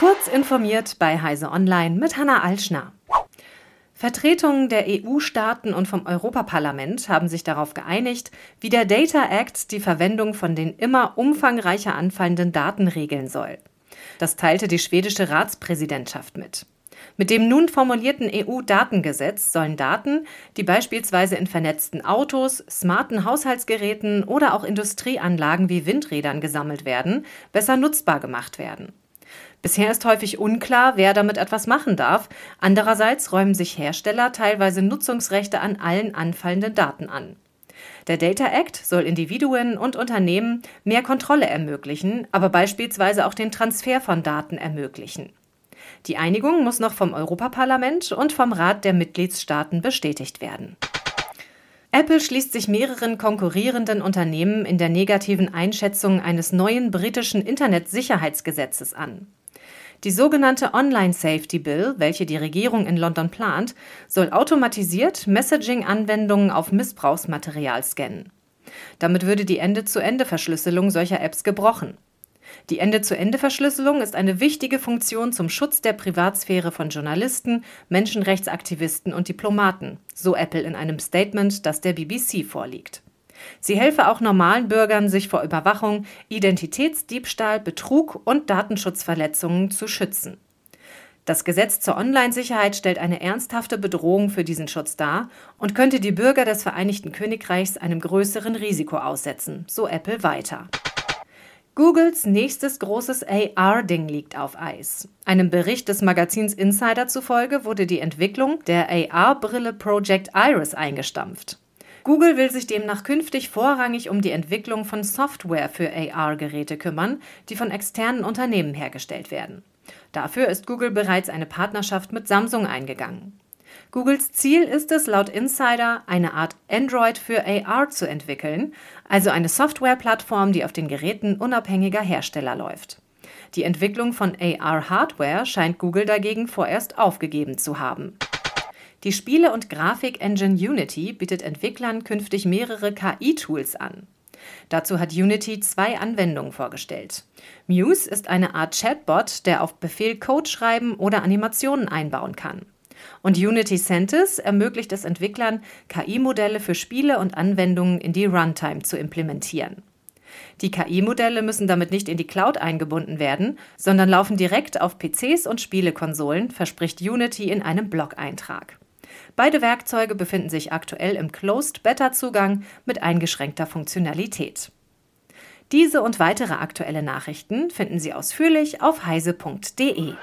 Kurz informiert bei Heise Online mit Hanna Alschner. Vertretungen der EU-Staaten und vom Europaparlament haben sich darauf geeinigt, wie der Data Act die Verwendung von den immer umfangreicher anfallenden Daten regeln soll. Das teilte die schwedische Ratspräsidentschaft mit. Mit dem nun formulierten EU-Datengesetz sollen Daten, die beispielsweise in vernetzten Autos, smarten Haushaltsgeräten oder auch Industrieanlagen wie Windrädern gesammelt werden, besser nutzbar gemacht werden. Bisher ist häufig unklar, wer damit etwas machen darf. Andererseits räumen sich Hersteller teilweise Nutzungsrechte an allen anfallenden Daten an. Der Data Act soll Individuen und Unternehmen mehr Kontrolle ermöglichen, aber beispielsweise auch den Transfer von Daten ermöglichen. Die Einigung muss noch vom Europaparlament und vom Rat der Mitgliedstaaten bestätigt werden. Apple schließt sich mehreren konkurrierenden Unternehmen in der negativen Einschätzung eines neuen britischen Internetsicherheitsgesetzes an. Die sogenannte Online Safety Bill, welche die Regierung in London plant, soll automatisiert Messaging-Anwendungen auf Missbrauchsmaterial scannen. Damit würde die Ende-zu-Ende-Verschlüsselung solcher Apps gebrochen. Die Ende-zu-Ende-Verschlüsselung ist eine wichtige Funktion zum Schutz der Privatsphäre von Journalisten, Menschenrechtsaktivisten und Diplomaten, so Apple in einem Statement, das der BBC vorliegt. Sie helfe auch normalen Bürgern, sich vor Überwachung, Identitätsdiebstahl, Betrug und Datenschutzverletzungen zu schützen. Das Gesetz zur Online-Sicherheit stellt eine ernsthafte Bedrohung für diesen Schutz dar und könnte die Bürger des Vereinigten Königreichs einem größeren Risiko aussetzen, so Apple weiter. Googles nächstes großes AR-Ding liegt auf Eis. Einem Bericht des Magazins Insider zufolge wurde die Entwicklung der AR-Brille Project Iris eingestampft. Google will sich demnach künftig vorrangig um die Entwicklung von Software für AR-Geräte kümmern, die von externen Unternehmen hergestellt werden. Dafür ist Google bereits eine Partnerschaft mit Samsung eingegangen. Googles Ziel ist es, laut Insider eine Art Android für AR zu entwickeln, also eine Softwareplattform, die auf den Geräten unabhängiger Hersteller läuft. Die Entwicklung von AR-Hardware scheint Google dagegen vorerst aufgegeben zu haben. Die Spiele- und Grafik-Engine Unity bietet Entwicklern künftig mehrere KI-Tools an. Dazu hat Unity zwei Anwendungen vorgestellt. Muse ist eine Art Chatbot, der auf Befehl Code schreiben oder Animationen einbauen kann. Und Unity Centis ermöglicht es Entwicklern, KI-Modelle für Spiele und Anwendungen in die Runtime zu implementieren. Die KI-Modelle müssen damit nicht in die Cloud eingebunden werden, sondern laufen direkt auf PCs und Spielekonsolen, verspricht Unity in einem Blog-Eintrag. Beide Werkzeuge befinden sich aktuell im Closed Beta Zugang mit eingeschränkter Funktionalität. Diese und weitere aktuelle Nachrichten finden Sie ausführlich auf heise.de.